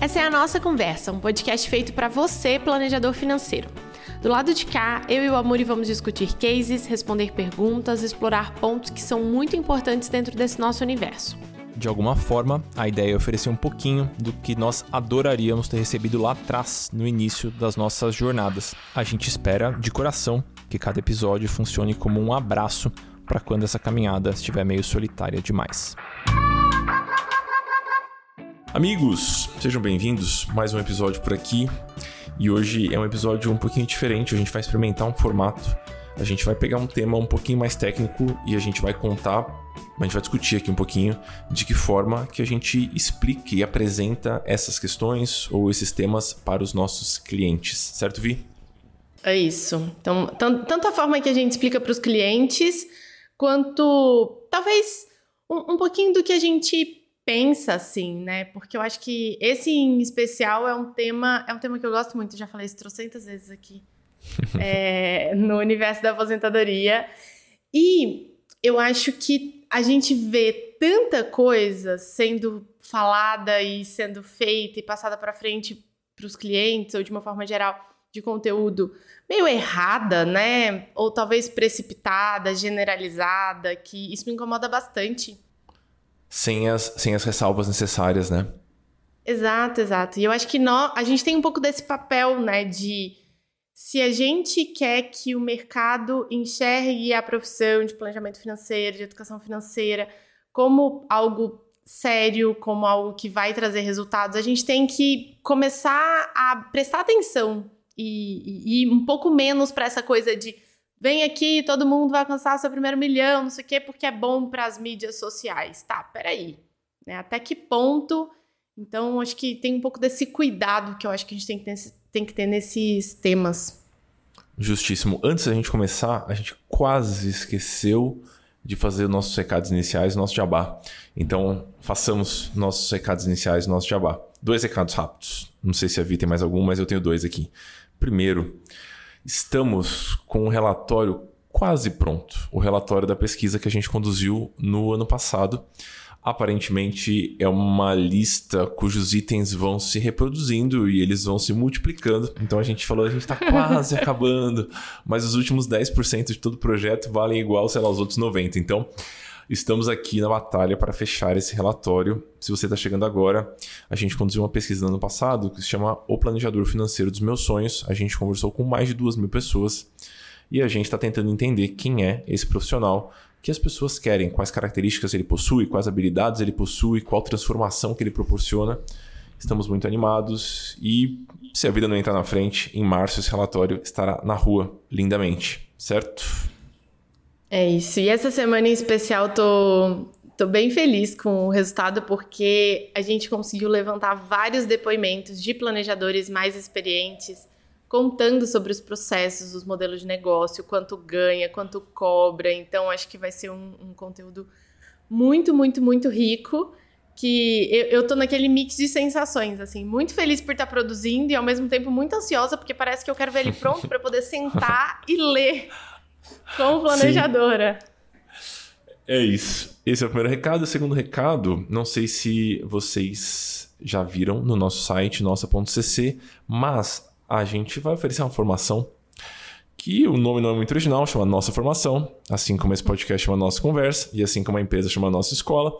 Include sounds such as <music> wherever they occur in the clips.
Essa é a nossa conversa, um podcast feito para você, planejador financeiro. Do lado de cá, eu e o Amuri vamos discutir cases, responder perguntas, explorar pontos que são muito importantes dentro desse nosso universo. De alguma forma, a ideia é oferecer um pouquinho do que nós adoraríamos ter recebido lá atrás, no início das nossas jornadas. A gente espera, de coração, que cada episódio funcione como um abraço para quando essa caminhada estiver meio solitária demais. Amigos, sejam bem-vindos. Mais um episódio por aqui. E hoje é um episódio um pouquinho diferente, a gente vai experimentar um formato. A gente vai pegar um tema um pouquinho mais técnico e a gente vai contar, a gente vai discutir aqui um pouquinho de que forma que a gente explica e apresenta essas questões ou esses temas para os nossos clientes, certo, Vi? É isso. Então, tanto a forma que a gente explica para os clientes, quanto talvez um, um pouquinho do que a gente pensa assim, né? Porque eu acho que esse em especial é um tema, é um tema que eu gosto muito, já falei isso trocentas vezes aqui <laughs> é, no universo da aposentadoria. E eu acho que a gente vê tanta coisa sendo falada e sendo feita e passada para frente para os clientes, ou de uma forma geral, de conteúdo meio errada, né? Ou talvez precipitada, generalizada, que isso me incomoda bastante sem as, sem as ressalvas necessárias, né? Exato, exato. E eu acho que nós, a gente tem um pouco desse papel, né, de se a gente quer que o mercado enxergue a profissão de planejamento financeiro, de educação financeira, como algo sério, como algo que vai trazer resultados, a gente tem que começar a prestar atenção e, e, um pouco menos para essa coisa de vem aqui, todo mundo vai alcançar seu primeiro milhão, não sei o quê, porque é bom para as mídias sociais. Tá, peraí. Né? Até que ponto? Então, acho que tem um pouco desse cuidado que eu acho que a gente tem que ter, tem que ter nesses temas. Justíssimo. Antes da gente começar, a gente quase esqueceu de fazer nossos recados iniciais, nosso jabá. Então, façamos nossos recados iniciais, nosso jabá. Dois recados rápidos. Não sei se a Vi tem mais algum, mas eu tenho dois aqui. Primeiro, Estamos com um relatório quase pronto. O relatório da pesquisa que a gente conduziu no ano passado. Aparentemente é uma lista cujos itens vão se reproduzindo e eles vão se multiplicando. Então a gente falou, a gente está quase <laughs> acabando, mas os últimos 10% de todo o projeto valem igual, sei lá, os outros 90%. Então Estamos aqui na batalha para fechar esse relatório. Se você está chegando agora, a gente conduziu uma pesquisa no ano passado que se chama O Planejador Financeiro dos Meus Sonhos. A gente conversou com mais de duas mil pessoas e a gente está tentando entender quem é esse profissional que as pessoas querem, quais características ele possui, quais habilidades ele possui, qual transformação que ele proporciona. Estamos muito animados e se a vida não entrar na frente, em março esse relatório estará na rua lindamente, certo? É isso. E essa semana em especial tô, tô bem feliz com o resultado porque a gente conseguiu levantar vários depoimentos de planejadores mais experientes contando sobre os processos, os modelos de negócio, quanto ganha, quanto cobra. Então acho que vai ser um, um conteúdo muito, muito, muito rico. Que eu, eu tô naquele mix de sensações, assim, muito feliz por estar tá produzindo e ao mesmo tempo muito ansiosa, porque parece que eu quero ver ele pronto para poder sentar <laughs> e ler como planejadora. Sim. É isso. Esse é o primeiro recado. O segundo recado, não sei se vocês já viram no nosso site, nossa.cc, mas a gente vai oferecer uma formação que o nome não é muito original, chama Nossa Formação, assim como esse podcast chama Nossa Conversa e assim como a empresa chama Nossa Escola.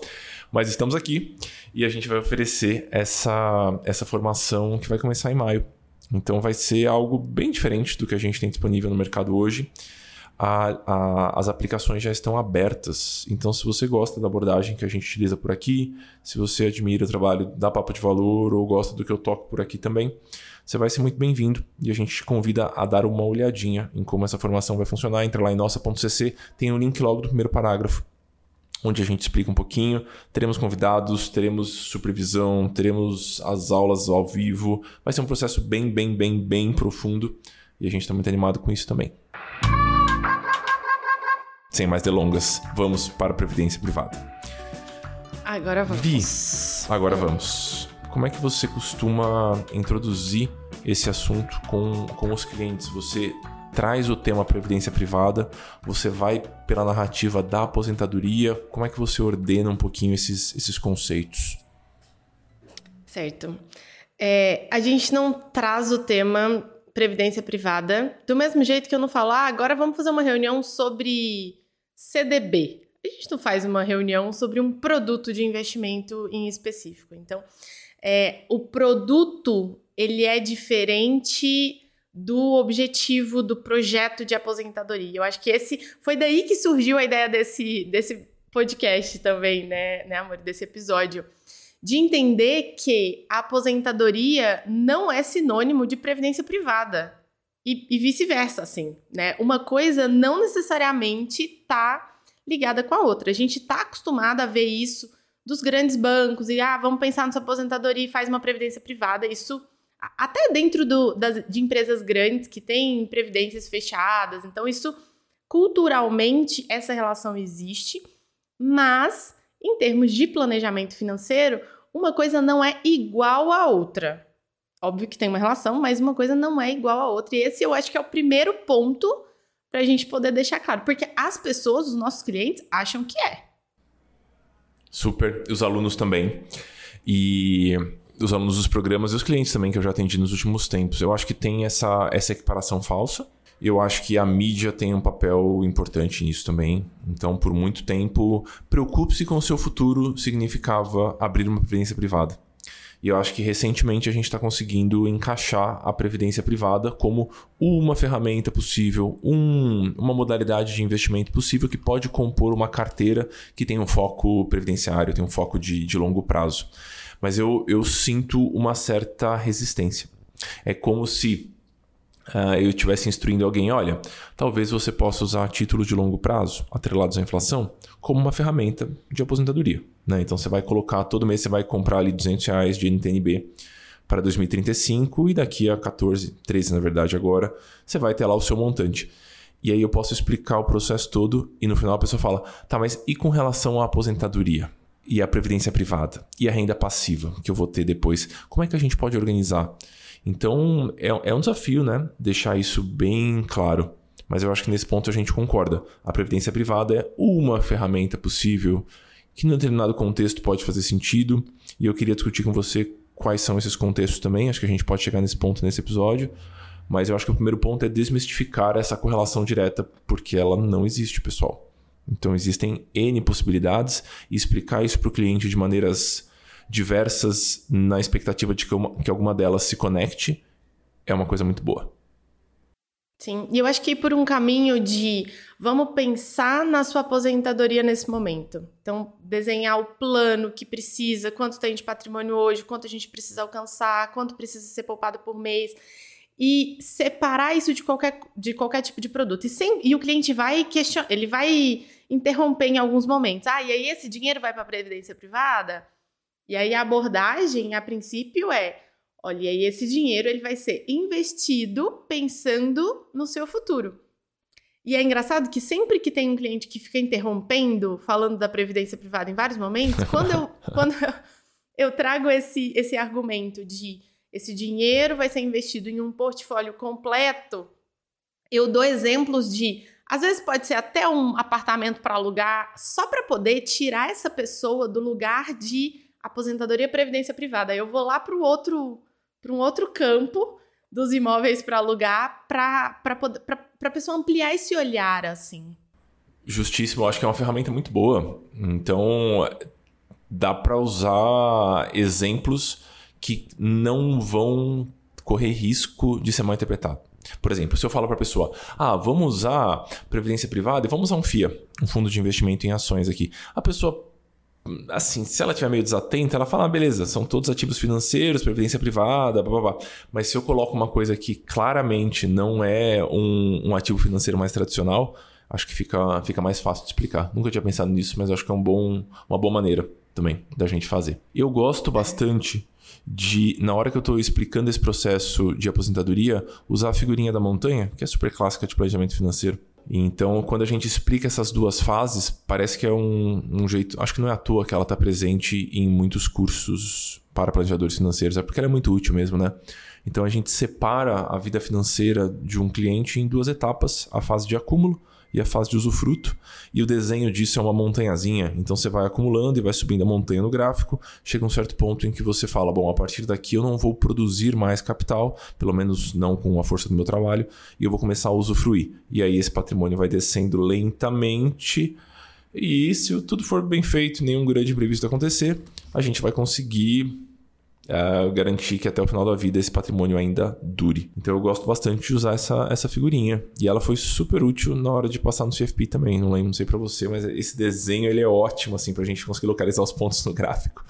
Mas estamos aqui e a gente vai oferecer essa, essa formação que vai começar em maio. Então vai ser algo bem diferente do que a gente tem disponível no mercado hoje a, a, as aplicações já estão abertas. Então, se você gosta da abordagem que a gente utiliza por aqui, se você admira o trabalho da Papo de Valor ou gosta do que eu toco por aqui também, você vai ser muito bem-vindo e a gente te convida a dar uma olhadinha em como essa formação vai funcionar. Entra lá em nossa.cc, tem o um link logo do primeiro parágrafo, onde a gente explica um pouquinho. Teremos convidados, teremos supervisão, teremos as aulas ao vivo. Vai ser um processo bem, bem, bem, bem profundo e a gente está muito animado com isso também. Sem mais delongas, vamos para a previdência privada. Agora vamos. Vi, agora vamos. Como é que você costuma introduzir esse assunto com, com os clientes? Você traz o tema previdência privada, você vai pela narrativa da aposentadoria, como é que você ordena um pouquinho esses, esses conceitos? Certo. É, a gente não traz o tema previdência privada do mesmo jeito que eu não falo, ah, agora vamos fazer uma reunião sobre CDB. A gente não faz uma reunião sobre um produto de investimento em específico. Então, é, o produto ele é diferente do objetivo do projeto de aposentadoria. Eu acho que esse foi daí que surgiu a ideia desse, desse podcast também, né, né, amor, desse episódio, de entender que a aposentadoria não é sinônimo de previdência privada e, e vice-versa, assim, né? Uma coisa não necessariamente tá ligada com a outra. A gente tá acostumado a ver isso dos grandes bancos e ah, vamos pensar na sua aposentadoria e faz uma previdência privada. Isso até dentro do, das, de empresas grandes que têm previdências fechadas. Então, isso culturalmente essa relação existe, mas em termos de planejamento financeiro, uma coisa não é igual à outra. Óbvio que tem uma relação, mas uma coisa não é igual à outra. E esse eu acho que é o primeiro ponto para a gente poder deixar claro, porque as pessoas, os nossos clientes, acham que é. Super, os alunos também. E os alunos dos programas e os clientes também que eu já atendi nos últimos tempos. Eu acho que tem essa, essa equiparação falsa. Eu acho que a mídia tem um papel importante nisso também. Então, por muito tempo, preocupe-se com o seu futuro significava abrir uma previdência privada. E eu acho que recentemente a gente está conseguindo encaixar a previdência privada como uma ferramenta possível, um, uma modalidade de investimento possível que pode compor uma carteira que tem um foco previdenciário, tem um foco de, de longo prazo mas eu, eu sinto uma certa resistência. É como se uh, eu estivesse instruindo alguém: olha, talvez você possa usar títulos de longo prazo, atrelados à inflação, como uma ferramenta de aposentadoria. Né? Então você vai colocar, todo mês você vai comprar ali 200 reais de NTNB para 2035 e daqui a 14, 13 na verdade agora, você vai ter lá o seu montante. E aí eu posso explicar o processo todo e no final a pessoa fala: tá, mas e com relação à aposentadoria? e a previdência privada e a renda passiva que eu vou ter depois. Como é que a gente pode organizar? Então é, é um desafio, né? Deixar isso bem claro. Mas eu acho que nesse ponto a gente concorda. A previdência privada é uma ferramenta possível que, em determinado contexto, pode fazer sentido. E eu queria discutir com você quais são esses contextos também. Acho que a gente pode chegar nesse ponto nesse episódio. Mas eu acho que o primeiro ponto é desmistificar essa correlação direta, porque ela não existe, pessoal. Então existem N possibilidades e explicar isso para o cliente de maneiras diversas na expectativa de que, uma, que alguma delas se conecte é uma coisa muito boa. Sim, e eu acho que por um caminho de vamos pensar na sua aposentadoria nesse momento. Então, desenhar o plano que precisa, quanto tem de patrimônio hoje, quanto a gente precisa alcançar, quanto precisa ser poupado por mês e separar isso de qualquer, de qualquer tipo de produto. E, sem, e o cliente vai questionar, ele vai interromper em alguns momentos. Ah, e aí esse dinheiro vai para a previdência privada? E aí a abordagem, a princípio, é: olha, e aí esse dinheiro ele vai ser investido pensando no seu futuro. E é engraçado que sempre que tem um cliente que fica interrompendo, falando da previdência privada em vários momentos, quando eu, <laughs> quando eu, eu trago esse, esse argumento de esse dinheiro vai ser investido em um portfólio completo. Eu dou exemplos de, às vezes pode ser até um apartamento para alugar, só para poder tirar essa pessoa do lugar de aposentadoria previdência privada. Eu vou lá para outro, para um outro campo dos imóveis para alugar, para a pessoa ampliar esse olhar assim. Justíssimo, eu acho que é uma ferramenta muito boa. Então, dá para usar exemplos que não vão correr risco de ser mal interpretado. Por exemplo, se eu falo para a pessoa, ah, vamos usar previdência privada e vamos usar um FIA, um fundo de investimento em ações aqui. A pessoa, assim, se ela estiver meio desatenta, ela fala, ah, beleza, são todos ativos financeiros, previdência privada, blá, blá, blá. Mas se eu coloco uma coisa que claramente não é um, um ativo financeiro mais tradicional, acho que fica, fica mais fácil de explicar. Nunca tinha pensado nisso, mas acho que é um bom, uma boa maneira também da gente fazer. Eu gosto bastante de, na hora que eu estou explicando esse processo de aposentadoria, usar a figurinha da montanha, que é super clássica de planejamento financeiro. Então, quando a gente explica essas duas fases, parece que é um, um jeito. Acho que não é à toa que ela está presente em muitos cursos para planejadores financeiros, é porque ela é muito útil mesmo, né? Então a gente separa a vida financeira de um cliente em duas etapas: a fase de acúmulo e a fase de usufruto. E o desenho disso é uma montanhazinha. Então você vai acumulando e vai subindo a montanha no gráfico. Chega um certo ponto em que você fala: bom, a partir daqui eu não vou produzir mais capital, pelo menos não com a força do meu trabalho, e eu vou começar a usufruir. E aí esse patrimônio vai descendo lentamente. E se tudo for bem feito, nenhum grande imprevisto acontecer, a gente vai conseguir uh, garantir que até o final da vida esse patrimônio ainda dure. Então eu gosto bastante de usar essa, essa figurinha. E ela foi super útil na hora de passar no CFP também. Não lembro, não sei para você, mas esse desenho ele é ótimo assim pra gente conseguir localizar os pontos no gráfico.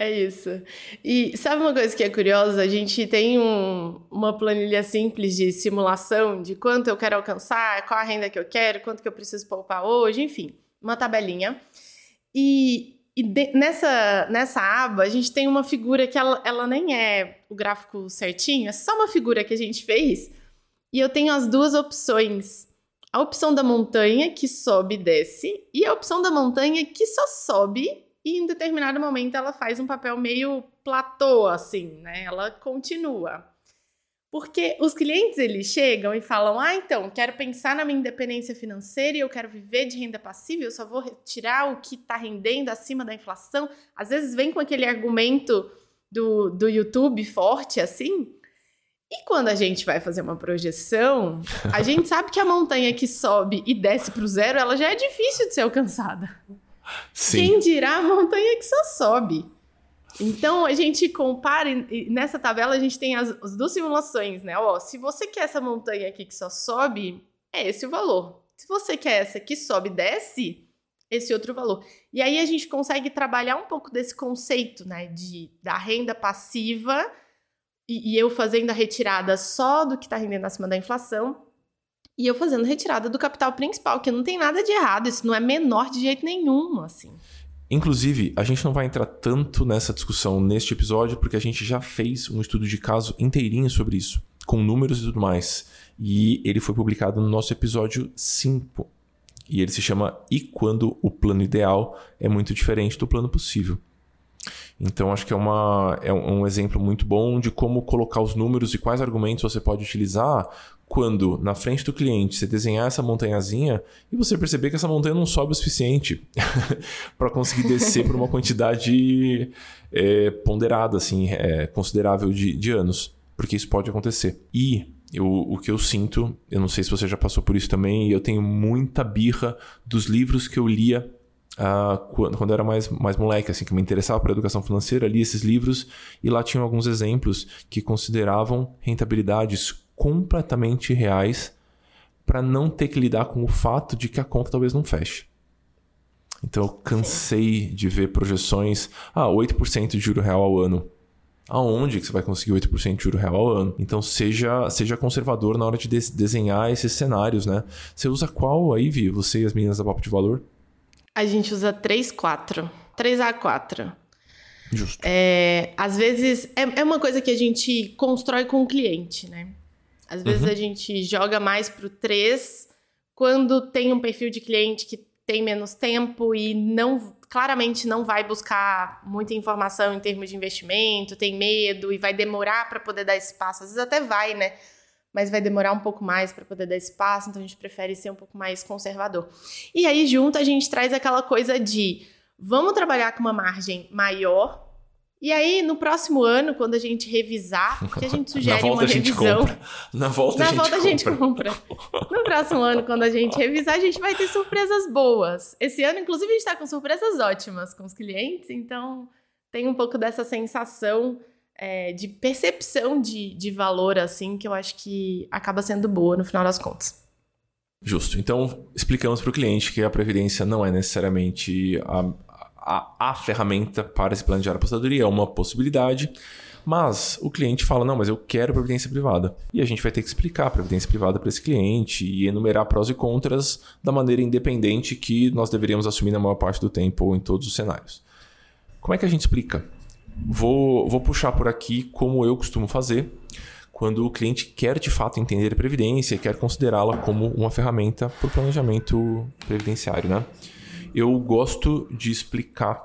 É isso. E sabe uma coisa que é curiosa? A gente tem um, uma planilha simples de simulação de quanto eu quero alcançar, qual a renda que eu quero, quanto que eu preciso poupar hoje, enfim, uma tabelinha. E e de, nessa, nessa aba, a gente tem uma figura que ela, ela nem é o gráfico certinho, é só uma figura que a gente fez. E eu tenho as duas opções. A opção da montanha, que sobe e desce, e a opção da montanha, que só sobe e em determinado momento ela faz um papel meio platô, assim, né? Ela continua. Porque os clientes eles chegam e falam: "Ah, então, quero pensar na minha independência financeira e eu quero viver de renda passiva, eu só vou retirar o que está rendendo acima da inflação". Às vezes vem com aquele argumento do, do YouTube forte assim. E quando a gente vai fazer uma projeção, a gente <laughs> sabe que a montanha que sobe e desce para o zero, ela já é difícil de ser alcançada. Sim. Quem dirá a montanha que só sobe? Então a gente compara, e nessa tabela a gente tem as, as, duas simulações, né? Ó, se você quer essa montanha aqui que só sobe, é esse o valor. Se você quer essa que sobe e desce, esse outro valor. E aí a gente consegue trabalhar um pouco desse conceito, né? De, da renda passiva e, e eu fazendo a retirada só do que está rendendo acima da inflação e eu fazendo retirada do capital principal, que não tem nada de errado, isso não é menor de jeito nenhum, assim. Inclusive, a gente não vai entrar tanto nessa discussão neste episódio, porque a gente já fez um estudo de caso inteirinho sobre isso, com números e tudo mais. E ele foi publicado no nosso episódio 5. E ele se chama E quando o plano ideal é muito diferente do plano possível. Então, acho que é, uma, é um exemplo muito bom de como colocar os números e quais argumentos você pode utilizar quando, na frente do cliente, você desenhar essa montanhazinha e você perceber que essa montanha não sobe o suficiente <laughs> para conseguir descer por uma quantidade é, ponderada, assim, é, considerável de, de anos. Porque isso pode acontecer. E eu, o que eu sinto, eu não sei se você já passou por isso também, eu tenho muita birra dos livros que eu lia uh, quando, quando eu era mais, mais moleque, assim, que me interessava por educação financeira, li esses livros e lá tinham alguns exemplos que consideravam rentabilidades completamente reais para não ter que lidar com o fato de que a conta talvez não feche. Então eu cansei de ver projeções, ah, 8% de juro real ao ano. Aonde que você vai conseguir 8% de juro real ao ano? Então seja, seja conservador na hora de desenhar esses cenários, né? Você usa qual aí, Vi? Você e as meninas da Papo de Valor? A gente usa 3, 4. 3 a 4. Justo. É, às vezes, é, é uma coisa que a gente constrói com o cliente, né? Às vezes uhum. a gente joga mais pro 3 quando tem um perfil de cliente que tem menos tempo e não claramente não vai buscar muita informação em termos de investimento, tem medo e vai demorar para poder dar espaço. Às vezes até vai, né? mas vai demorar um pouco mais para poder dar espaço, então a gente prefere ser um pouco mais conservador. E aí, junto, a gente traz aquela coisa de vamos trabalhar com uma margem maior. E aí, no próximo ano, quando a gente revisar, <laughs> porque a gente sugere uma revisão. Na volta, Na a, gente volta a gente compra. No próximo ano, quando a gente revisar, a gente vai ter surpresas boas. Esse ano, inclusive, a gente está com surpresas ótimas com os clientes, então tem um pouco dessa sensação é, de percepção de, de valor, assim, que eu acho que acaba sendo boa no final das contas. Justo. Então, explicamos para o cliente que a previdência não é necessariamente a, a, a ferramenta para se planejar a aposentadoria, é uma possibilidade. Mas o cliente fala: não, mas eu quero previdência privada. E a gente vai ter que explicar a previdência privada para esse cliente e enumerar prós e contras da maneira independente que nós deveríamos assumir na maior parte do tempo ou em todos os cenários. Como é que a gente explica? Vou, vou puxar por aqui como eu costumo fazer quando o cliente quer de fato entender a previdência e quer considerá-la como uma ferramenta para o planejamento previdenciário. Né? Eu gosto de explicar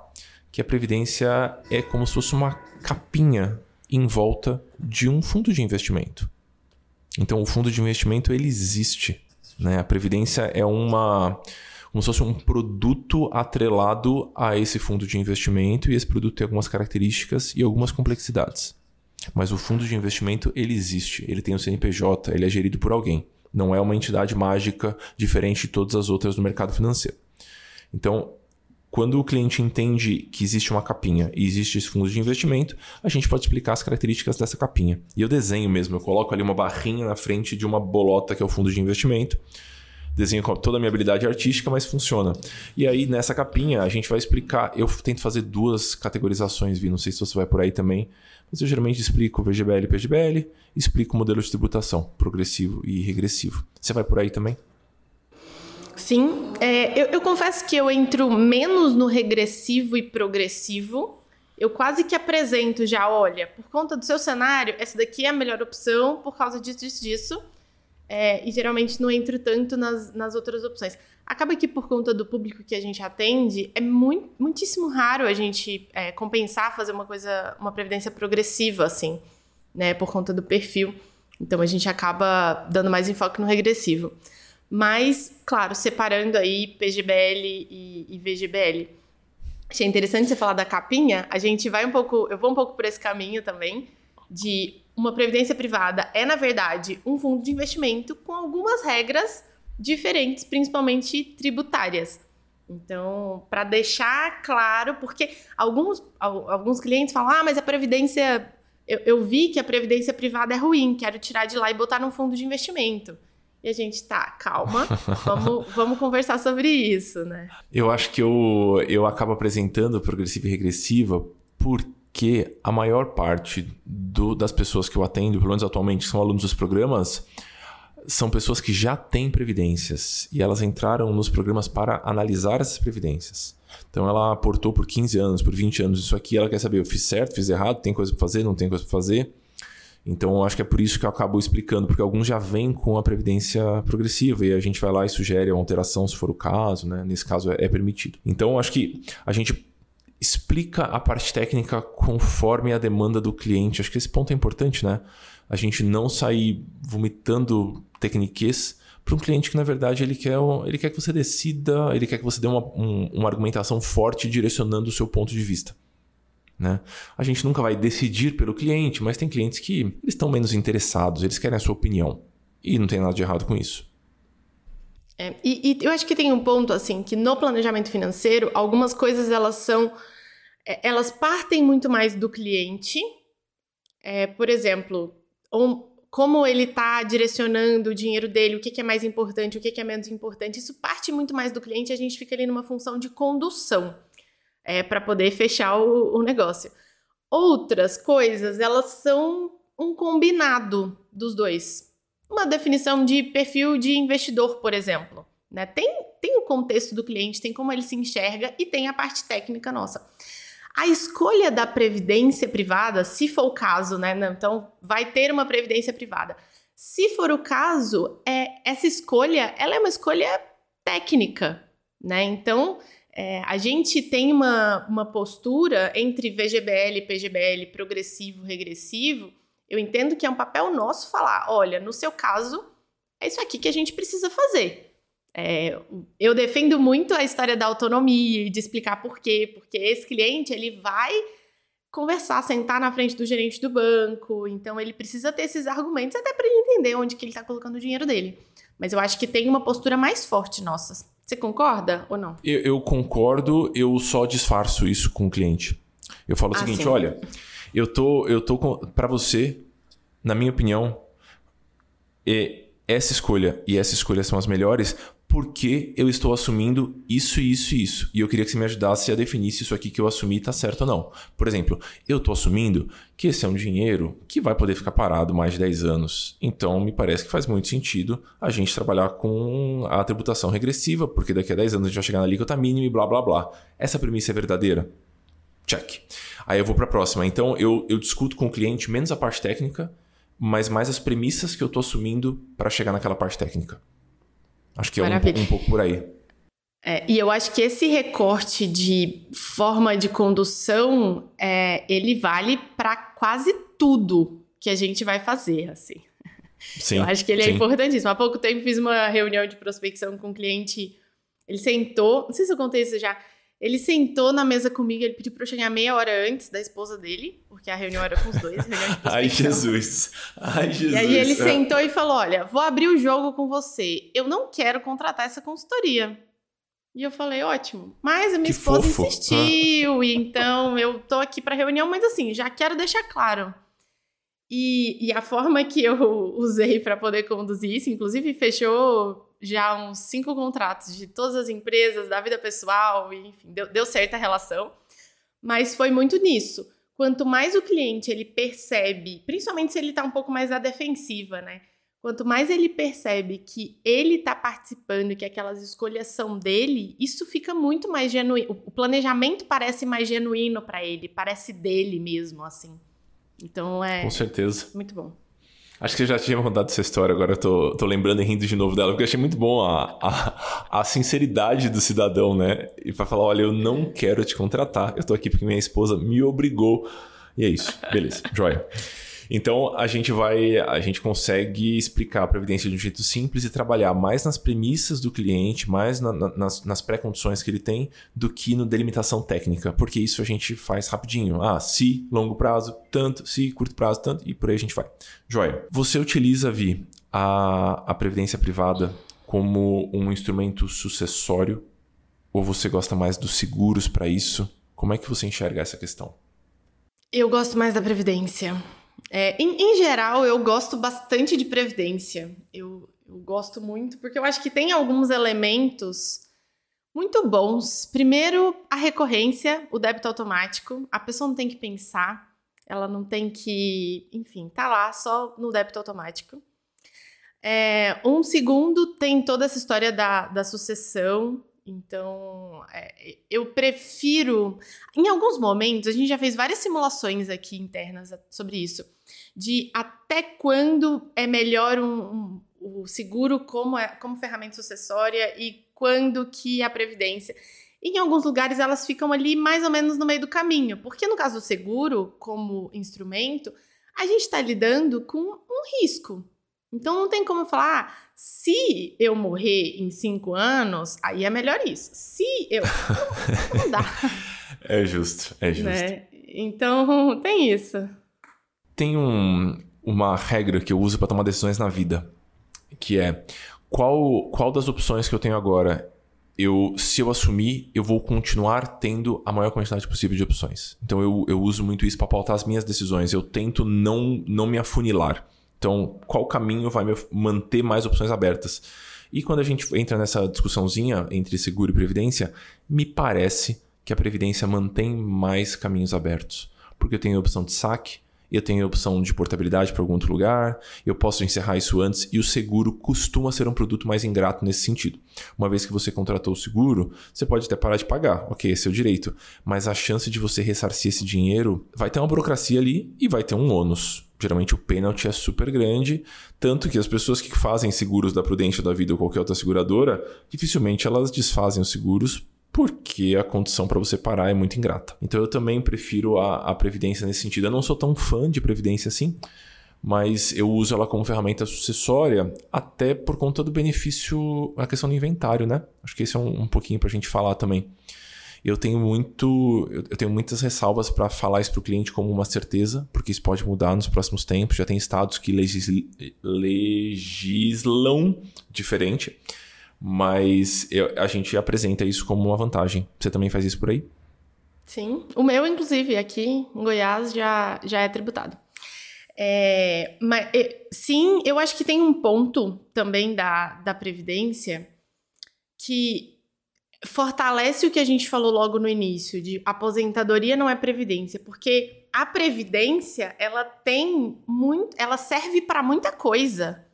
que a previdência é como se fosse uma capinha em volta de um fundo de investimento. Então, o fundo de investimento ele existe. Né? A previdência é uma como se fosse um produto atrelado a esse fundo de investimento e esse produto tem algumas características e algumas complexidades. Mas o fundo de investimento ele existe, ele tem o CNPJ, ele é gerido por alguém. Não é uma entidade mágica diferente de todas as outras do mercado financeiro. Então, quando o cliente entende que existe uma capinha e existe esse fundo de investimento, a gente pode explicar as características dessa capinha. E eu desenho mesmo, eu coloco ali uma barrinha na frente de uma bolota que é o fundo de investimento desenho com toda a minha habilidade artística, mas funciona. E aí, nessa capinha, a gente vai explicar. Eu tento fazer duas categorizações, Vi. Não sei se você vai por aí também. Mas eu geralmente explico VGBL e PGBL, explico o modelo de tributação, progressivo e regressivo. Você vai por aí também? Sim. É, eu, eu confesso que eu entro menos no regressivo e progressivo. Eu quase que apresento já, olha, por conta do seu cenário, essa daqui é a melhor opção por causa disso, disso, disso. É, e geralmente não entro tanto nas, nas outras opções. Acaba que por conta do público que a gente atende, é muito, muitíssimo raro a gente é, compensar fazer uma coisa, uma previdência progressiva, assim, né? Por conta do perfil. Então a gente acaba dando mais enfoque no regressivo. Mas, claro, separando aí PGBL e, e VGBL. Achei interessante você falar da capinha. A gente vai um pouco, eu vou um pouco por esse caminho também, de uma previdência privada é, na verdade, um fundo de investimento com algumas regras diferentes, principalmente tributárias. Então, para deixar claro, porque alguns, alguns clientes falam: ah, mas a previdência. Eu, eu, vi que a previdência privada é ruim, quero tirar de lá e botar num fundo de investimento. E a gente, tá, calma, vamos, <laughs> vamos conversar sobre isso, né? Eu acho que eu, eu acabo apresentando progressiva e regressiva porque que a maior parte do, das pessoas que eu atendo, pelo menos atualmente, que são alunos dos programas, são pessoas que já têm previdências e elas entraram nos programas para analisar essas previdências. Então ela aportou por 15 anos, por 20 anos isso aqui, ela quer saber, eu fiz certo, fiz errado, tem coisa para fazer, não tem coisa para fazer. Então acho que é por isso que eu acabo explicando, porque alguns já vêm com a previdência progressiva e a gente vai lá e sugere uma alteração se for o caso, né? Nesse caso é, é permitido. Então acho que a gente explica a parte técnica conforme a demanda do cliente. Acho que esse ponto é importante, né? A gente não sair vomitando tecniques para um cliente que, na verdade, ele quer, ele quer que você decida, ele quer que você dê uma, um, uma argumentação forte direcionando o seu ponto de vista. Né? A gente nunca vai decidir pelo cliente, mas tem clientes que estão menos interessados, eles querem a sua opinião. E não tem nada de errado com isso. É, e, e eu acho que tem um ponto assim que no planejamento financeiro algumas coisas elas são é, elas partem muito mais do cliente. É, por exemplo, um, como ele está direcionando o dinheiro dele, o que, que é mais importante, o que, que, é menos importante. Isso parte muito mais do cliente, a gente fica ali numa função de condução é, para poder fechar o, o negócio. Outras coisas, elas são um combinado dos dois. Uma definição de perfil de investidor, por exemplo. Né? Tem, tem o contexto do cliente, tem como ele se enxerga e tem a parte técnica nossa. A escolha da previdência privada, se for o caso, né? Então, vai ter uma previdência privada. Se for o caso, é, essa escolha, ela é uma escolha técnica, né? Então, é, a gente tem uma, uma postura entre VGBL, PGBL, progressivo, regressivo. Eu entendo que é um papel nosso falar, olha, no seu caso, é isso aqui que a gente precisa fazer. É, eu defendo muito a história da autonomia e de explicar por quê, porque esse cliente ele vai conversar, sentar na frente do gerente do banco, então ele precisa ter esses argumentos até para ele entender onde que ele está colocando o dinheiro dele. Mas eu acho que tem uma postura mais forte nossa. Você concorda ou não? Eu, eu concordo, eu só disfarço isso com o cliente. Eu falo o ah, seguinte, sim. olha, eu tô, eu tô para você, na minha opinião, é, essa escolha e essa escolha são as melhores porque eu estou assumindo isso, isso e isso. E eu queria que você me ajudasse a definir se isso aqui que eu assumi está certo ou não. Por exemplo, eu estou assumindo que esse é um dinheiro que vai poder ficar parado mais de 10 anos. Então, me parece que faz muito sentido a gente trabalhar com a tributação regressiva, porque daqui a 10 anos a gente vai chegar na alíquota mínima e blá blá blá. Essa premissa é verdadeira? Check. Aí eu vou para a próxima. Então, eu, eu discuto com o cliente menos a parte técnica, mas mais as premissas que eu estou assumindo para chegar naquela parte técnica. Acho que é um, um, pouco por aí. É, e eu acho que esse recorte de forma de condução, é, ele vale para quase tudo que a gente vai fazer, assim. Sim, eu acho que ele é sim. importantíssimo. Há pouco tempo fiz uma reunião de prospecção com um cliente, ele sentou, não sei se eu contei isso já, ele sentou na mesa comigo, ele pediu para eu chegar meia hora antes da esposa dele, porque a reunião era com os dois, Ai, Jesus. Ai, Jesus. E aí ele sentou e falou: "Olha, vou abrir o jogo com você. Eu não quero contratar essa consultoria. E eu falei, ótimo. Mas a minha que esposa fofo. insistiu, ah. e então eu tô aqui para reunião, mas assim, já quero deixar claro. E, e a forma que eu <laughs> usei para poder conduzir isso, inclusive fechou já uns cinco contratos de todas as empresas, da vida pessoal, e, enfim, deu, deu certa relação. Mas foi muito nisso. Quanto mais o cliente ele percebe, principalmente se ele está um pouco mais à defensiva, né? Quanto mais ele percebe que ele está participando, que aquelas escolhas são dele, isso fica muito mais genuíno. O planejamento parece mais genuíno para ele, parece dele mesmo, assim. Então é. Com certeza. Muito bom. Acho que você já tinha contado essa história, agora eu tô, tô lembrando e rindo de novo dela, porque eu achei muito bom a, a, a sinceridade do cidadão, né? E para falar: olha, eu não quero te contratar, eu tô aqui porque minha esposa me obrigou. E é isso. Beleza, joia. Então a gente vai, a gente consegue explicar a previdência de um jeito simples e trabalhar mais nas premissas do cliente, mais na, na, nas, nas pré-condições que ele tem, do que no delimitação técnica, porque isso a gente faz rapidinho. Ah, se longo prazo, tanto, se curto prazo, tanto, e por aí a gente vai. Joia. Você utiliza, Vi, a, a previdência privada como um instrumento sucessório ou você gosta mais dos seguros para isso? Como é que você enxerga essa questão? Eu gosto mais da previdência. É, em, em, geral, eu gosto bastante de previdência. Eu, eu gosto muito, porque eu acho que tem alguns elementos muito bons. Primeiro, a recorrência, o débito automático. A pessoa não tem que pensar, ela não tem que, enfim, tá lá só no débito automático. É, um segundo, tem toda essa história da, da sucessão. Então, é, eu prefiro. Em alguns momentos, a gente já fez várias simulações aqui internas sobre isso, de até quando é melhor um, um, o seguro como, é, como ferramenta sucessória e quando que a previdência. Em alguns lugares, elas ficam ali mais ou menos no meio do caminho, porque no caso do seguro, como instrumento, a gente está lidando com um risco. Então, não tem como falar. Ah, se eu morrer em cinco anos, aí é melhor isso. Se eu. Não, não dá. <laughs> É justo, é justo. Né? Então, tem isso. Tem um, uma regra que eu uso para tomar decisões na vida, que é qual, qual das opções que eu tenho agora eu, se eu assumir, eu vou continuar tendo a maior quantidade possível de opções. Então eu, eu uso muito isso para pautar as minhas decisões. Eu tento não, não me afunilar. Então, qual caminho vai manter mais opções abertas? E quando a gente entra nessa discussãozinha entre seguro e previdência, me parece que a previdência mantém mais caminhos abertos. Porque eu tenho a opção de saque, eu tenho a opção de portabilidade para algum outro lugar, eu posso encerrar isso antes e o seguro costuma ser um produto mais ingrato nesse sentido. Uma vez que você contratou o seguro, você pode até parar de pagar, ok, esse é o direito, mas a chance de você ressarcir esse dinheiro vai ter uma burocracia ali e vai ter um ônus. Geralmente o pênalti é super grande, tanto que as pessoas que fazem seguros da Prudential da Vida ou qualquer outra seguradora, dificilmente elas desfazem os seguros porque a condição para você parar é muito ingrata. Então eu também prefiro a, a previdência nesse sentido. Eu não sou tão fã de previdência assim, mas eu uso ela como ferramenta sucessória até por conta do benefício, a questão do inventário, né? Acho que esse é um, um pouquinho para a gente falar também eu tenho muito, eu tenho muitas ressalvas para falar isso para o cliente como uma certeza, porque isso pode mudar nos próximos tempos. Já tem estados que legisl, legislam diferente, mas eu, a gente apresenta isso como uma vantagem. Você também faz isso por aí? Sim, o meu, inclusive, aqui em Goiás já, já é tributado. É, mas, sim, eu acho que tem um ponto também da, da Previdência que fortalece o que a gente falou logo no início, de aposentadoria não é previdência, porque a previdência, ela tem muito, ela serve para muita coisa.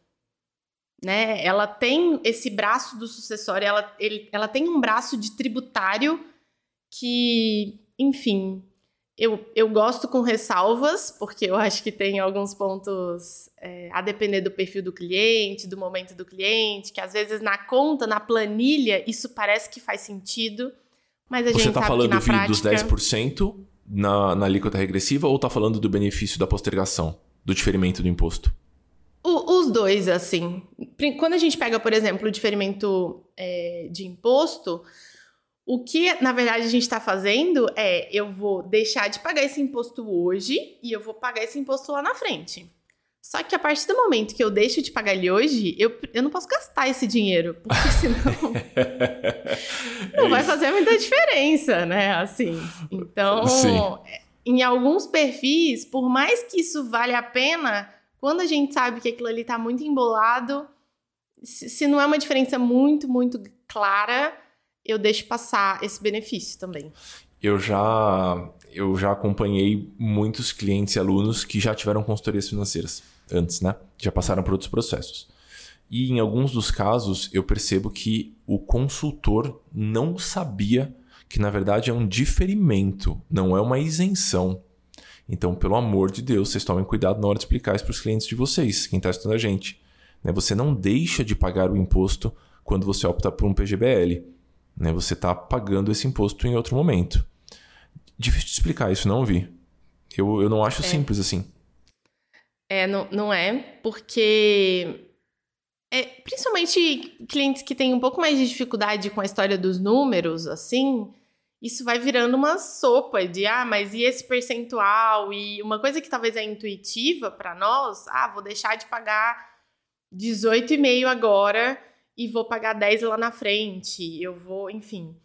Né? Ela tem esse braço do sucessório, ela, ele, ela tem um braço de tributário que, enfim, eu, eu gosto com ressalvas, porque eu acho que tem alguns pontos é, a depender do perfil do cliente, do momento do cliente, que às vezes na conta, na planilha, isso parece que faz sentido, mas a Você gente está sabe falando que na prática... dos 10% na, na alíquota regressiva ou está falando do benefício da postergação, do diferimento do imposto? O, os dois, assim. Quando a gente pega, por exemplo, o diferimento é, de imposto, o que, na verdade, a gente está fazendo é eu vou deixar de pagar esse imposto hoje e eu vou pagar esse imposto lá na frente. Só que a partir do momento que eu deixo de pagar ele hoje, eu, eu não posso gastar esse dinheiro, porque senão <laughs> não vai fazer muita diferença, né? Assim. Então, Sim. em alguns perfis, por mais que isso vale a pena, quando a gente sabe que aquilo ali está muito embolado, se, se não é uma diferença muito, muito clara, eu deixo passar esse benefício também. Eu já, eu já acompanhei muitos clientes e alunos que já tiveram consultorias financeiras antes, né? Já passaram por outros processos. E em alguns dos casos eu percebo que o consultor não sabia que na verdade é um diferimento, não é uma isenção. Então, pelo amor de Deus, vocês tomem cuidado na hora de explicar isso para os clientes de vocês, quem está estudando a gente. Né? Você não deixa de pagar o imposto quando você opta por um PGBL. Né? Você está pagando esse imposto em outro momento. Difícil de explicar isso, não vi. Eu, eu não acho É. simples assim. É, não, não é, porque. É, principalmente clientes que têm um pouco mais de dificuldade com a história dos números, assim, isso vai virando uma sopa de, ah, mas e esse percentual? E uma coisa que talvez é intuitiva para nós, ah, vou deixar de pagar 18,5 agora e vou pagar 10 lá na frente. Eu vou, enfim.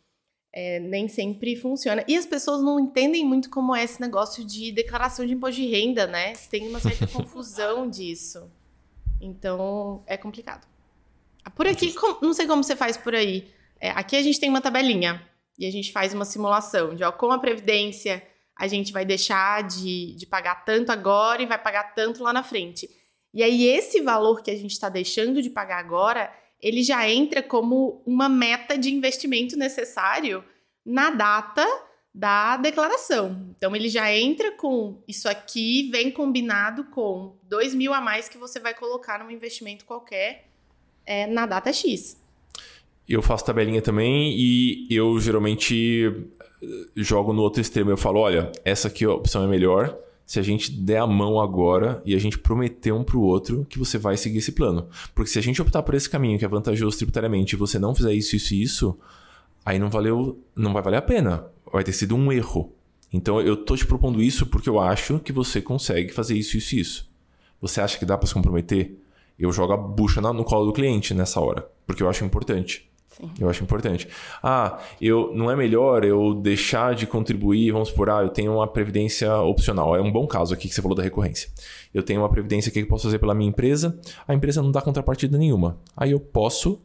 É, nem sempre funciona. E as pessoas não entendem muito como é esse negócio de declaração de imposto de renda, né? Tem uma certa <laughs> confusão disso. Então, é complicado. Por aqui, com- não sei como você faz por aí. É, aqui a gente tem uma tabelinha e a gente faz uma simulação de, ó, com a Previdência, a gente vai deixar de, de pagar tanto agora e vai pagar tanto lá na frente. E aí, esse valor que a gente está deixando de pagar agora, ele já entra como uma meta de investimento necessário na data da declaração. Então, ele já entra com isso aqui, vem combinado com 2 mil a mais que você vai colocar num investimento qualquer é, na data X. Eu faço tabelinha também e eu geralmente eh, jogo no outro extremo. Eu falo, olha, essa aqui a opção é melhor se a gente der a mão agora e a gente prometer um pro outro que você vai seguir esse plano. Porque se a gente optar por esse caminho que é vantajoso tributariamente e você não fizer isso, isso e isso, aí não valeu, não vai valer a pena. Vai ter sido um erro. Então eu tô te propondo isso porque eu acho que você consegue fazer isso, isso e isso. Você acha que dá para se comprometer? Eu jogo a bucha no colo do cliente nessa hora, porque eu acho importante. Sim. Eu acho importante. Ah, eu não é melhor eu deixar de contribuir, vamos supor, ah, eu tenho uma previdência opcional. É um bom caso aqui que você falou da recorrência. Eu tenho uma previdência que eu posso fazer pela minha empresa, a empresa não dá contrapartida nenhuma. Aí eu posso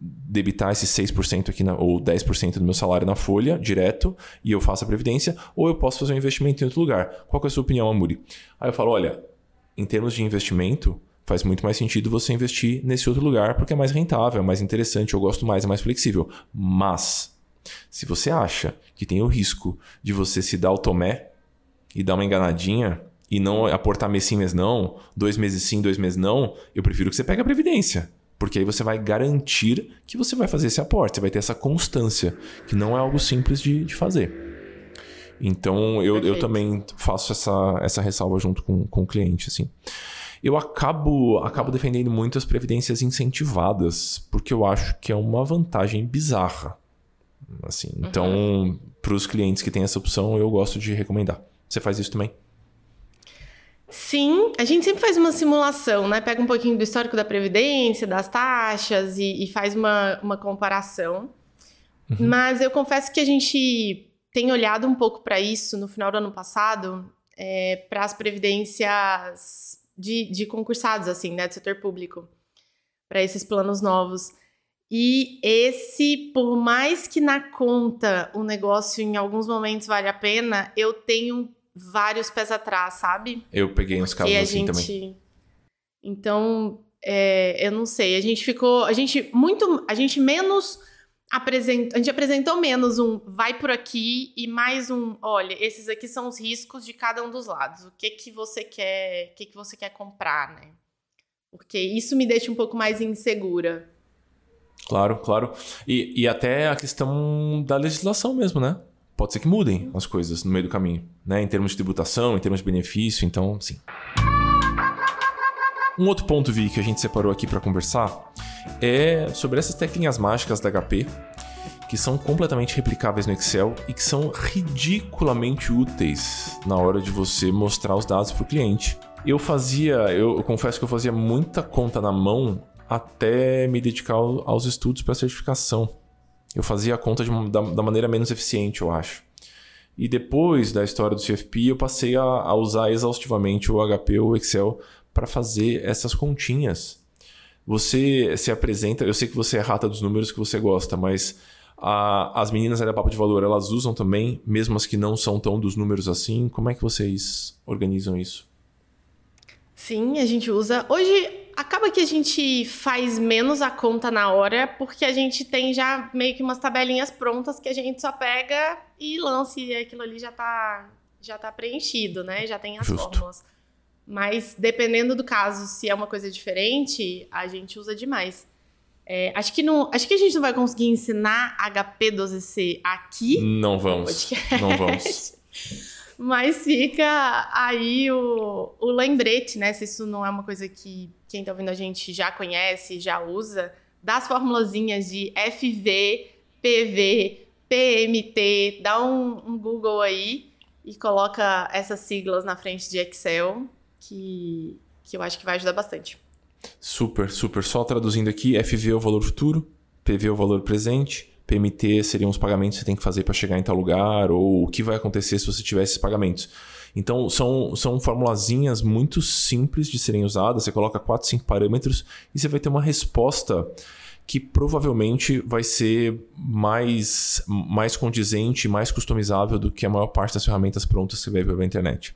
debitar esses 6% aqui na, ou 10% do meu salário na folha, direto, e eu faço a previdência, ou eu posso fazer um investimento em outro lugar. Qual é a sua opinião, Amuri? Aí eu falo, olha, em termos de investimento, faz muito mais sentido você investir nesse outro lugar porque é mais rentável, é mais interessante, eu gosto mais, é mais flexível. Mas, se você acha que tem o risco de você se dar o tomé e dar uma enganadinha e não aportar mês sim, mês não, dois meses sim, dois meses não, eu prefiro que você pegue a previdência. Porque aí você vai garantir que você vai fazer esse aporte, você vai ter essa constância, que não é algo simples de, de fazer. Então eu, eu também faço essa, essa ressalva junto com, com o cliente, assim. Eu acabo, acabo defendendo muito as previdências incentivadas, porque eu acho que é uma vantagem bizarra. Assim, então, para os clientes que têm essa opção, eu gosto de recomendar. Você faz isso também? Sim, a gente sempre faz uma simulação, né? Pega um pouquinho do histórico da Previdência, das taxas e, e faz uma, uma comparação. Mas eu confesso que a gente tem olhado um pouco para isso no final do ano passado, é, para as previdências de, de concursados, assim, né? Do setor público, para esses planos novos. E esse, por mais que na conta o negócio em alguns momentos vale a pena, eu tenho vários pés atrás, sabe? Eu peguei uns casos assim gente. também. Então, é, eu não sei. A gente ficou. A gente muito. A gente menos apresent... a gente apresentou menos um vai por aqui e mais um, olha, esses aqui são os riscos de cada um dos lados. O que que você quer, o que que você quer comprar, né? Porque isso me deixa um pouco mais insegura. Claro, claro. E, e até a questão da legislação mesmo, né? Pode ser que mudem as coisas no meio do caminho, né? Em termos de tributação, em termos de benefício, então, sim. Um outro ponto, Vi, que a gente separou aqui para conversar é sobre essas técnicas mágicas da HP que são completamente replicáveis no Excel e que são ridiculamente úteis na hora de você mostrar os dados para o cliente. Eu fazia, eu, eu, confesso que eu fazia muita conta na mão até me dedicar aos estudos para certificação. Eu fazia a conta de, da, da, maneira menos eficiente, eu acho. E depois da história do CFP, eu passei a, a usar exaustivamente o HP ou o Excel para fazer essas continhas. Você se apresenta, eu sei que você é rata dos números que você gosta, mas a, as meninas da Papo de Valor, elas usam também, mesmo as que não são tão dos números assim. Como é que vocês organizam isso? Sim, a gente usa. Hoje acaba que a gente faz menos a conta na hora, porque a gente tem já meio que umas tabelinhas prontas que a gente só pega e lança e aquilo ali já tá, já tá preenchido, né? Já tem as Justo. fórmulas. Mas dependendo do caso, se é uma coisa diferente, a gente usa demais. É, acho, que não, acho que a gente não vai conseguir ensinar HP12C aqui. Não vamos. Não vamos. <laughs> Mas fica aí o, o lembrete, né? Se isso não é uma coisa que quem tá ouvindo a gente já conhece, já usa, das formulazinhas de FV, PV, PMT, dá um, um Google aí e coloca essas siglas na frente de Excel, que, que eu acho que vai ajudar bastante. Super, super. Só traduzindo aqui, FV é o valor futuro, PV é o valor presente, PMT seriam os pagamentos que você tem que fazer para chegar em tal lugar, ou o que vai acontecer se você tiver esses pagamentos. Então, são, são formulazinhas muito simples de serem usadas. Você coloca 4, 5 parâmetros e você vai ter uma resposta que provavelmente vai ser mais, mais condizente, mais customizável do que a maior parte das ferramentas prontas que você ver pela internet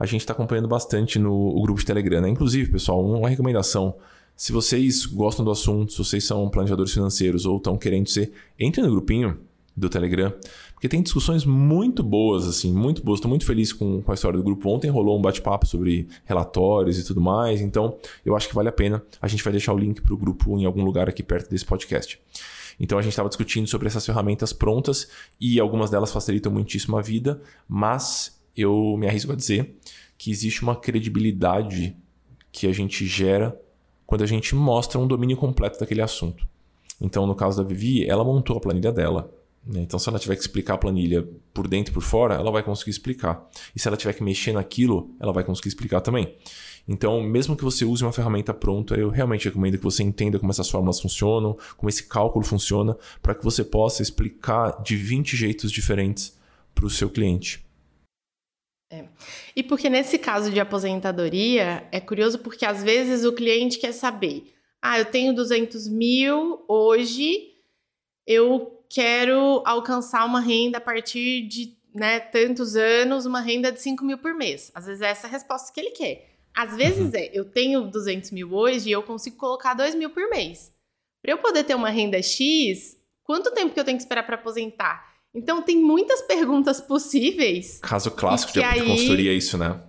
a gente está acompanhando bastante no grupo de Telegram. Né? Inclusive, pessoal, uma recomendação. Se vocês gostam do assunto, se vocês são planejadores financeiros ou estão querendo ser, entre no grupinho do Telegram, porque tem discussões muito boas, assim, muito boas. Estou muito feliz com, com a história do grupo. Ontem rolou um bate-papo sobre relatórios e tudo mais, então eu acho que vale a pena. A gente vai deixar o link para o grupo em algum lugar aqui perto desse podcast. Então a gente estava discutindo sobre essas ferramentas prontas e algumas delas facilitam muitíssimo a vida, mas eu me arrisco a dizer que existe uma credibilidade que a gente gera quando a gente mostra um domínio completo daquele assunto. Então, no caso da Vivi, ela montou a planilha dela. Né? Então, se ela tiver que explicar a planilha por dentro e por fora, ela vai conseguir explicar. E se ela tiver que mexer naquilo, ela vai conseguir explicar também. Então, mesmo que você use uma ferramenta pronta, eu realmente recomendo que você entenda como essas fórmulas funcionam, como esse cálculo funciona, para que você possa explicar de 20 jeitos diferentes para o seu cliente. É. E porque nesse caso de aposentadoria, é curioso porque às vezes o cliente quer saber: ah, eu tenho 200 mil hoje, eu quero alcançar uma renda a partir de né, tantos anos, uma renda de 5 mil por mês. Às vezes é essa a resposta que ele quer. Às vezes uhum. é: eu tenho 200 mil hoje e eu consigo colocar 2 mil por mês. Para eu poder ter uma renda X, quanto tempo que eu tenho que esperar para aposentar? Então tem muitas perguntas possíveis. Caso clássico de, aí... consultoria é isso, né?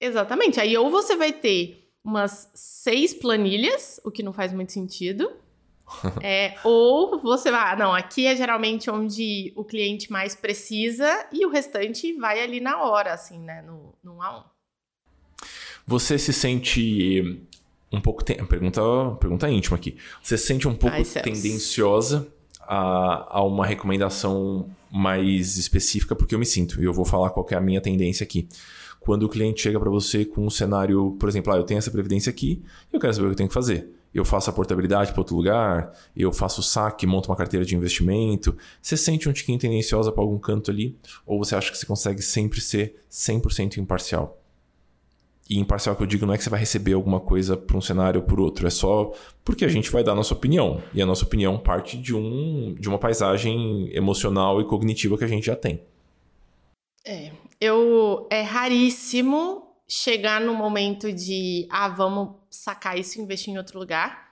Exatamente. Aí ou você vai ter umas seis planilhas, o que não faz muito sentido. <laughs> é, ou você vai, ah, não, aqui é geralmente onde o cliente mais precisa e o restante vai ali na hora, assim, né, no, no a um. Você se sente um pouco, pergunta, pergunta íntima aqui, você se sente um pouco Ai, tendenciosa a, a uma recomendação mais específica, porque eu me sinto, e eu vou falar qual é a minha tendência aqui. Quando o cliente chega para você com um cenário, por exemplo, ah, eu tenho essa previdência aqui, eu quero saber o que eu tenho que fazer. Eu faço a portabilidade para outro lugar, eu faço o saque, monto uma carteira de investimento. Você sente um tiquinho tendenciosa para algum canto ali? Ou você acha que você consegue sempre ser 100% imparcial? E imparcial que eu digo não é que você vai receber alguma coisa para um cenário ou por outro, é só porque a gente vai dar a nossa opinião. E a nossa opinião parte de, um, de uma paisagem emocional e cognitiva que a gente já tem. É, eu é raríssimo chegar no momento de ah, vamos sacar isso e investir em outro lugar.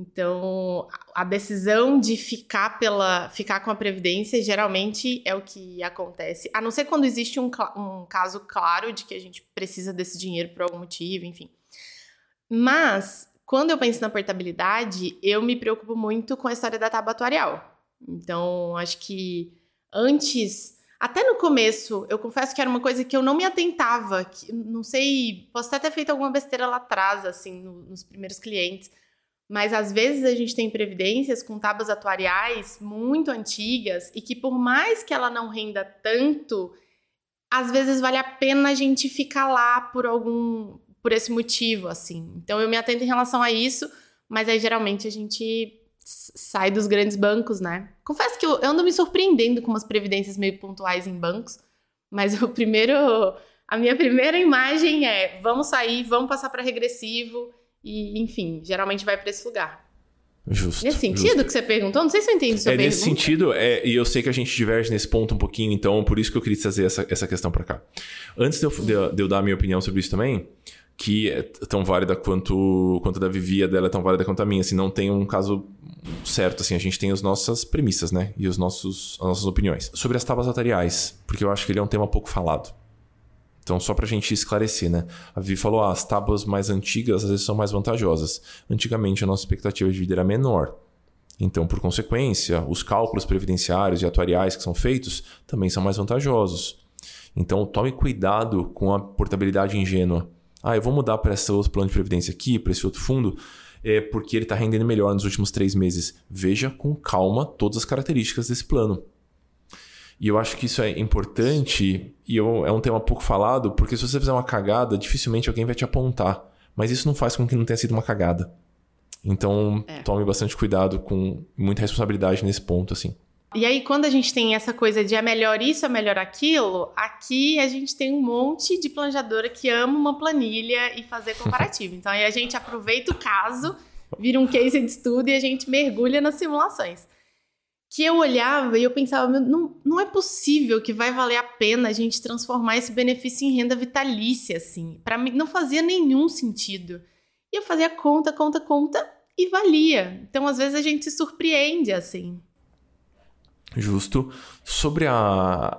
Então, a decisão de ficar pela ficar com a previdência geralmente é o que acontece, a não ser quando existe um, um caso claro de que a gente precisa desse dinheiro por algum motivo, enfim. Mas quando eu penso na portabilidade, eu me preocupo muito com a história da tábua atuarial. Então, acho que antes, até no começo, eu confesso que era uma coisa que eu não me atentava, que, não sei, posso até ter feito alguma besteira lá atrás, assim, no, nos primeiros clientes mas às vezes a gente tem previdências com tábuas atuariais muito antigas e que por mais que ela não renda tanto, às vezes vale a pena a gente ficar lá por algum por esse motivo assim. Então eu me atento em relação a isso, mas aí geralmente a gente sai dos grandes bancos, né? Confesso que eu ando me surpreendendo com umas previdências meio pontuais em bancos, mas o primeiro a minha primeira imagem é: vamos sair, vamos passar para regressivo e, enfim, geralmente vai para esse lugar. Justo. Nesse sentido justo. que você perguntou? Não sei se eu entendi sua é pergunta. nesse sentido, é, e eu sei que a gente diverge nesse ponto um pouquinho, então por isso que eu queria trazer essa, essa questão para cá. Antes de eu, de, de eu dar a minha opinião sobre isso também, que é tão válida quanto, quanto a da Vivi, a dela é tão válida quanto a minha. Assim, não tem um caso certo, assim, a gente tem as nossas premissas, né? E os nossos, as nossas opiniões. Sobre as tábuas notariais, porque eu acho que ele é um tema pouco falado. Então, só para a gente esclarecer, né? A Vivi falou, ah, as tábuas mais antigas às vezes são mais vantajosas. Antigamente, a nossa expectativa de vida era menor. Então, por consequência, os cálculos previdenciários e atuariais que são feitos também são mais vantajosos. Então, tome cuidado com a portabilidade ingênua. Ah, eu vou mudar para esse outro plano de previdência aqui, para esse outro fundo, é porque ele está rendendo melhor nos últimos três meses. Veja com calma todas as características desse plano. E eu acho que isso é importante e eu, é um tema pouco falado, porque se você fizer uma cagada, dificilmente alguém vai te apontar. Mas isso não faz com que não tenha sido uma cagada. Então, é. tome bastante cuidado com muita responsabilidade nesse ponto, assim. E aí, quando a gente tem essa coisa de é melhor isso, é melhor aquilo, aqui a gente tem um monte de planejadora que ama uma planilha e fazer comparativo. <laughs> então, aí a gente aproveita o caso, vira um case de estudo e a gente mergulha nas simulações que eu olhava e eu pensava, não, não é possível que vai valer a pena a gente transformar esse benefício em renda vitalícia, assim. Para mim, não fazia nenhum sentido. E eu fazia conta, conta, conta e valia. Então, às vezes, a gente se surpreende, assim. Justo. Sobre a.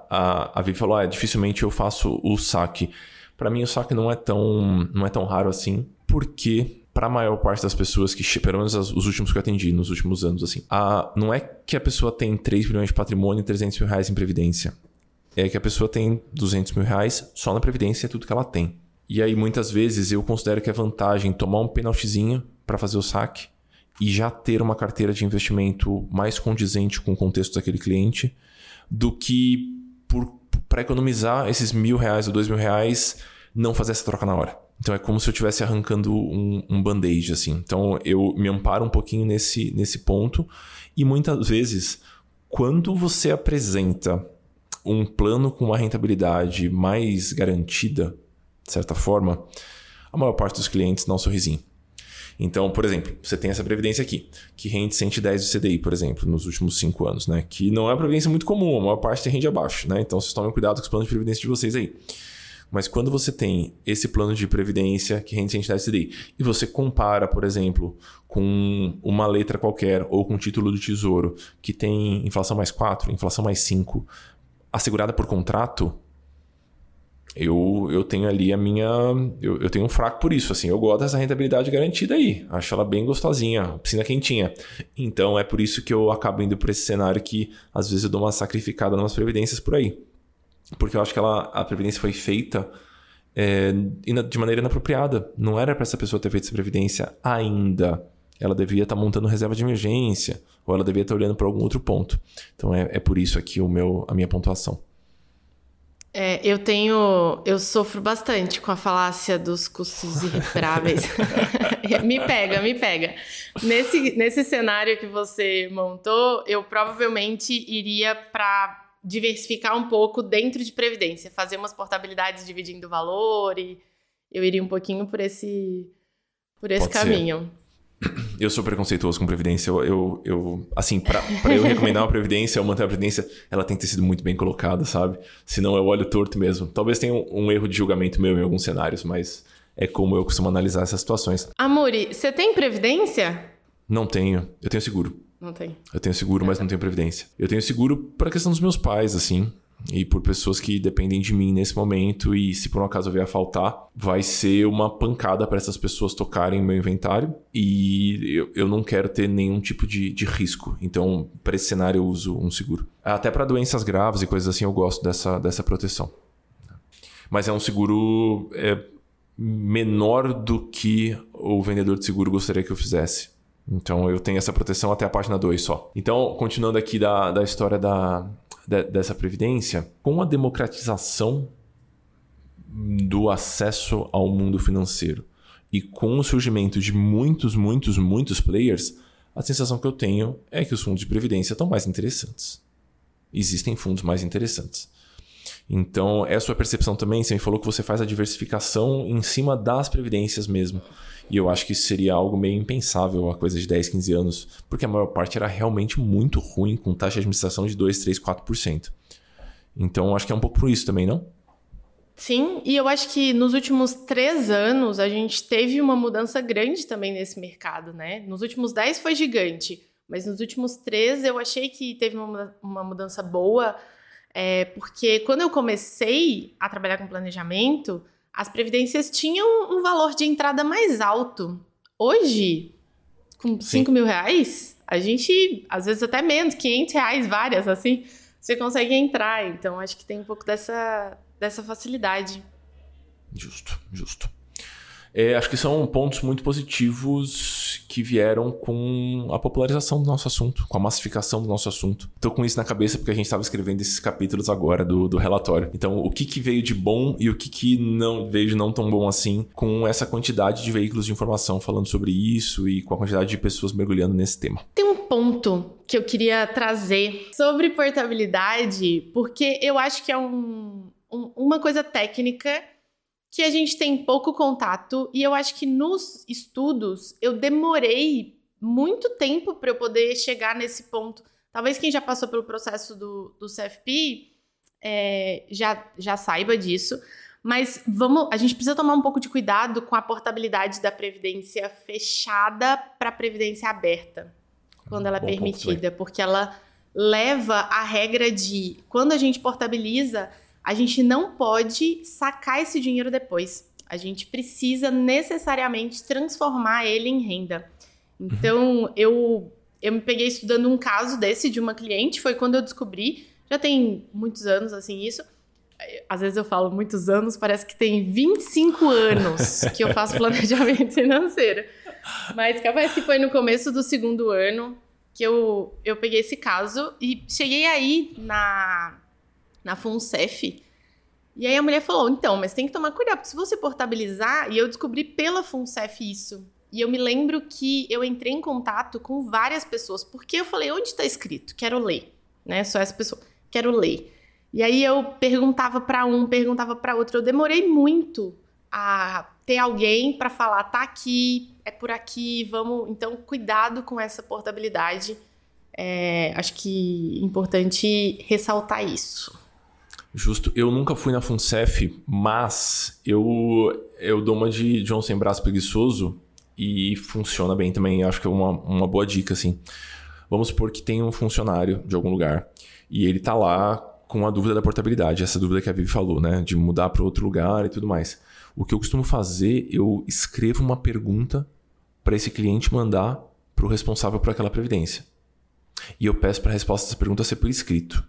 A, a Vi falou, ah, dificilmente eu faço o saque. Para mim, o saque não é tão, não é tão raro assim, porque para a maior parte das pessoas que, pelo menos os últimos que eu atendi nos últimos anos, assim, a, não é que a pessoa tem 3 milhões de patrimônio e 300 mil reais em previdência. É que a pessoa tem 200 mil reais só na previdência, é tudo que ela tem. E aí, muitas vezes, eu considero que é vantagem tomar um penaltizinho para fazer o saque e já ter uma carteira de investimento mais condizente com o contexto daquele cliente do que para economizar esses mil reais ou dois mil reais não fazer essa troca na hora. Então é como se eu estivesse arrancando um, um band-aid, assim. Então eu me amparo um pouquinho nesse, nesse ponto. E muitas vezes, quando você apresenta um plano com uma rentabilidade mais garantida, de certa forma, a maior parte dos clientes dá um sorrisinho. Então, por exemplo, você tem essa previdência aqui, que rende 110 do CDI, por exemplo, nos últimos 5 anos, né? Que não é uma previdência muito comum, a maior parte rende abaixo, né? Então, vocês tomem cuidado com os planos de previdência de vocês aí. Mas quando você tem esse plano de previdência que rende 110 CDI e você compara, por exemplo, com uma letra qualquer ou com um título do tesouro que tem inflação mais 4, inflação mais 5, assegurada por contrato, eu, eu tenho ali a minha. Eu, eu tenho um fraco por isso. assim Eu gosto dessa rentabilidade garantida aí. Acho ela bem gostosinha, piscina quentinha. Então é por isso que eu acabo indo para esse cenário que às vezes eu dou uma sacrificada nas previdências por aí porque eu acho que ela, a previdência foi feita é, de maneira inapropriada. Não era para essa pessoa ter feito essa previdência ainda. Ela devia estar tá montando reserva de emergência, ou ela devia estar tá olhando para algum outro ponto. Então é, é por isso aqui o meu, a minha pontuação. É, eu tenho. Eu sofro bastante com a falácia dos custos irrecuperáveis. <laughs> me pega, me pega. Nesse, nesse cenário que você montou, eu provavelmente iria para diversificar um pouco dentro de previdência, fazer umas portabilidades dividindo o valor e eu iria um pouquinho por esse por esse Pode caminho. Ser. <clears throat> Eu sou preconceituoso com previdência. Eu, eu, eu assim, para eu recomendar uma previdência ou manter a previdência, ela tem que ter sido muito bem colocada, sabe? Senão eu olho torto mesmo. Talvez tenha um, um erro de julgamento meu em alguns cenários, mas é como eu costumo analisar essas situações. Amori, você tem previdência? Não tenho. Eu tenho seguro. Não tem. Eu tenho seguro, mas não tenho previdência. Eu tenho seguro para questão dos meus pais, assim. E por pessoas que dependem de mim nesse momento. E se por um acaso eu vier a faltar, vai ser uma pancada para essas pessoas tocarem meu inventário. E eu, eu não quero ter nenhum tipo de, de risco. Então, para esse cenário, eu uso um seguro. Até para doenças graves e coisas assim, eu gosto dessa, dessa proteção. Mas é um seguro é, menor do que o vendedor de seguro gostaria que eu fizesse. Então eu tenho essa proteção até a página 2 só. Então, continuando aqui da, da história da, da, dessa previdência, com a democratização do acesso ao mundo financeiro e com o surgimento de muitos, muitos, muitos players, a sensação que eu tenho é que os fundos de previdência estão mais interessantes. Existem fundos mais interessantes. Então, é a sua percepção também? Você me falou que você faz a diversificação em cima das previdências mesmo. E eu acho que isso seria algo meio impensável a coisa de 10, 15 anos, porque a maior parte era realmente muito ruim, com taxa de administração de 2, 3, 4%. Então, acho que é um pouco por isso também, não? Sim, e eu acho que nos últimos três anos a gente teve uma mudança grande também nesse mercado, né? Nos últimos dez foi gigante, mas nos últimos três eu achei que teve uma, uma mudança boa, é, porque quando eu comecei a trabalhar com planejamento, as previdências tinham um valor de entrada mais alto. Hoje, com 5 mil reais, a gente, às vezes até menos, 500 reais, várias, assim, você consegue entrar. Então, acho que tem um pouco dessa, dessa facilidade. Justo, justo. É, acho que são pontos muito positivos que vieram com a popularização do nosso assunto, com a massificação do nosso assunto. Estou com isso na cabeça porque a gente estava escrevendo esses capítulos agora do, do relatório. Então, o que, que veio de bom e o que, que não veio de não tão bom assim com essa quantidade de veículos de informação falando sobre isso e com a quantidade de pessoas mergulhando nesse tema. Tem um ponto que eu queria trazer sobre portabilidade, porque eu acho que é um, um, uma coisa técnica que a gente tem pouco contato e eu acho que nos estudos eu demorei muito tempo para eu poder chegar nesse ponto. Talvez quem já passou pelo processo do, do CFP é, já, já saiba disso, mas vamos, a gente precisa tomar um pouco de cuidado com a portabilidade da previdência fechada para a previdência aberta, quando ela é Bom permitida, porque ela leva a regra de quando a gente portabiliza a gente não pode sacar esse dinheiro depois. A gente precisa necessariamente transformar ele em renda. Então, uhum. eu, eu me peguei estudando um caso desse de uma cliente, foi quando eu descobri, já tem muitos anos assim isso. Às vezes eu falo muitos anos, parece que tem 25 anos <laughs> que eu faço planejamento financeiro. Mas capaz que foi no começo do segundo ano que eu, eu peguei esse caso e cheguei aí na, na FUNCEF. E aí a mulher falou: então, mas tem que tomar cuidado, porque se você portabilizar, e eu descobri pela FUNCEF isso. E eu me lembro que eu entrei em contato com várias pessoas, porque eu falei: onde está escrito? Quero ler. Né? Só essa pessoa, quero ler. E aí eu perguntava para um, perguntava para outro. Eu demorei muito a ter alguém para falar: tá aqui, é por aqui, vamos. Então, cuidado com essa portabilidade. É, acho que é importante ressaltar isso. Justo. Eu nunca fui na FUNCEF, mas eu, eu dou uma de John sem braço preguiçoso e funciona bem também. Acho que é uma, uma boa dica, assim. Vamos supor que tem um funcionário de algum lugar e ele tá lá com a dúvida da portabilidade, essa dúvida que a Vivi falou, né? De mudar para outro lugar e tudo mais. O que eu costumo fazer, eu escrevo uma pergunta para esse cliente mandar para o responsável por aquela previdência. E eu peço para a resposta dessa pergunta ser por escrito.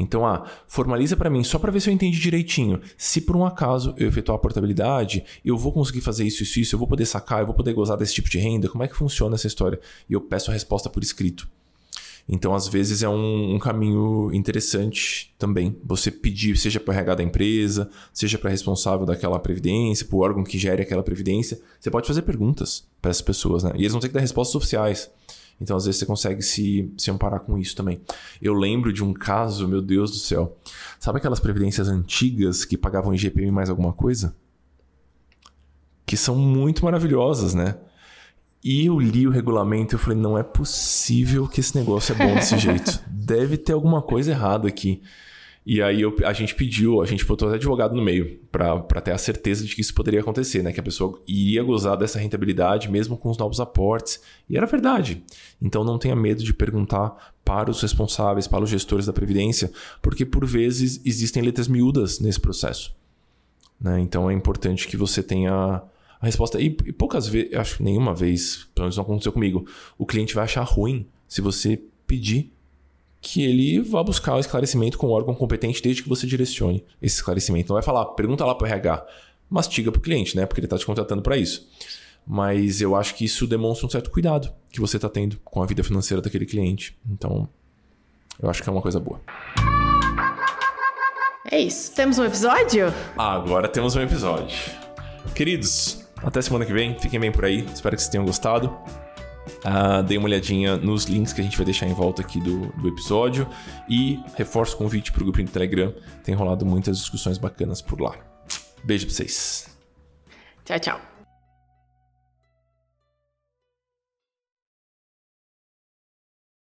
Então, ah, formaliza para mim só para ver se eu entendi direitinho. Se por um acaso eu efetuar a portabilidade, eu vou conseguir fazer isso, isso, isso, eu vou poder sacar, eu vou poder gozar desse tipo de renda, como é que funciona essa história? E eu peço a resposta por escrito. Então, às vezes, é um, um caminho interessante também. Você pedir, seja para o RH da empresa, seja para responsável daquela previdência, para o órgão que gere aquela previdência. Você pode fazer perguntas para essas pessoas, né? E eles vão ter que dar respostas oficiais. Então, às vezes, você consegue se, se amparar com isso também. Eu lembro de um caso, meu Deus do céu. Sabe aquelas previdências antigas que pagavam IGPM mais alguma coisa? Que são muito maravilhosas, né? E eu li o regulamento e falei, não é possível que esse negócio é bom desse <laughs> jeito. Deve ter alguma coisa errada aqui. E aí eu, a gente pediu, a gente botou advogado no meio para ter a certeza de que isso poderia acontecer, né? Que a pessoa iria gozar dessa rentabilidade mesmo com os novos aportes. E era verdade. Então não tenha medo de perguntar para os responsáveis, para os gestores da Previdência, porque por vezes existem letras miúdas nesse processo. Né? Então é importante que você tenha a resposta. E, e poucas vezes, acho que nenhuma vez, pelo menos não aconteceu comigo, o cliente vai achar ruim se você pedir que ele vá buscar o esclarecimento com o órgão competente desde que você direcione esse esclarecimento. Não vai falar, pergunta lá para o RH, mastiga para o cliente, né? Porque ele está te contratando para isso. Mas eu acho que isso demonstra um certo cuidado que você está tendo com a vida financeira daquele cliente. Então, eu acho que é uma coisa boa. É isso. Temos um episódio? Agora temos um episódio. Queridos, até semana que vem. Fiquem bem por aí. Espero que vocês tenham gostado. Uh, dei uma olhadinha nos links que a gente vai deixar em volta aqui do, do episódio e reforço o convite para o grupo do Telegram. Tem rolado muitas discussões bacanas por lá. Beijo para vocês. Tchau, tchau.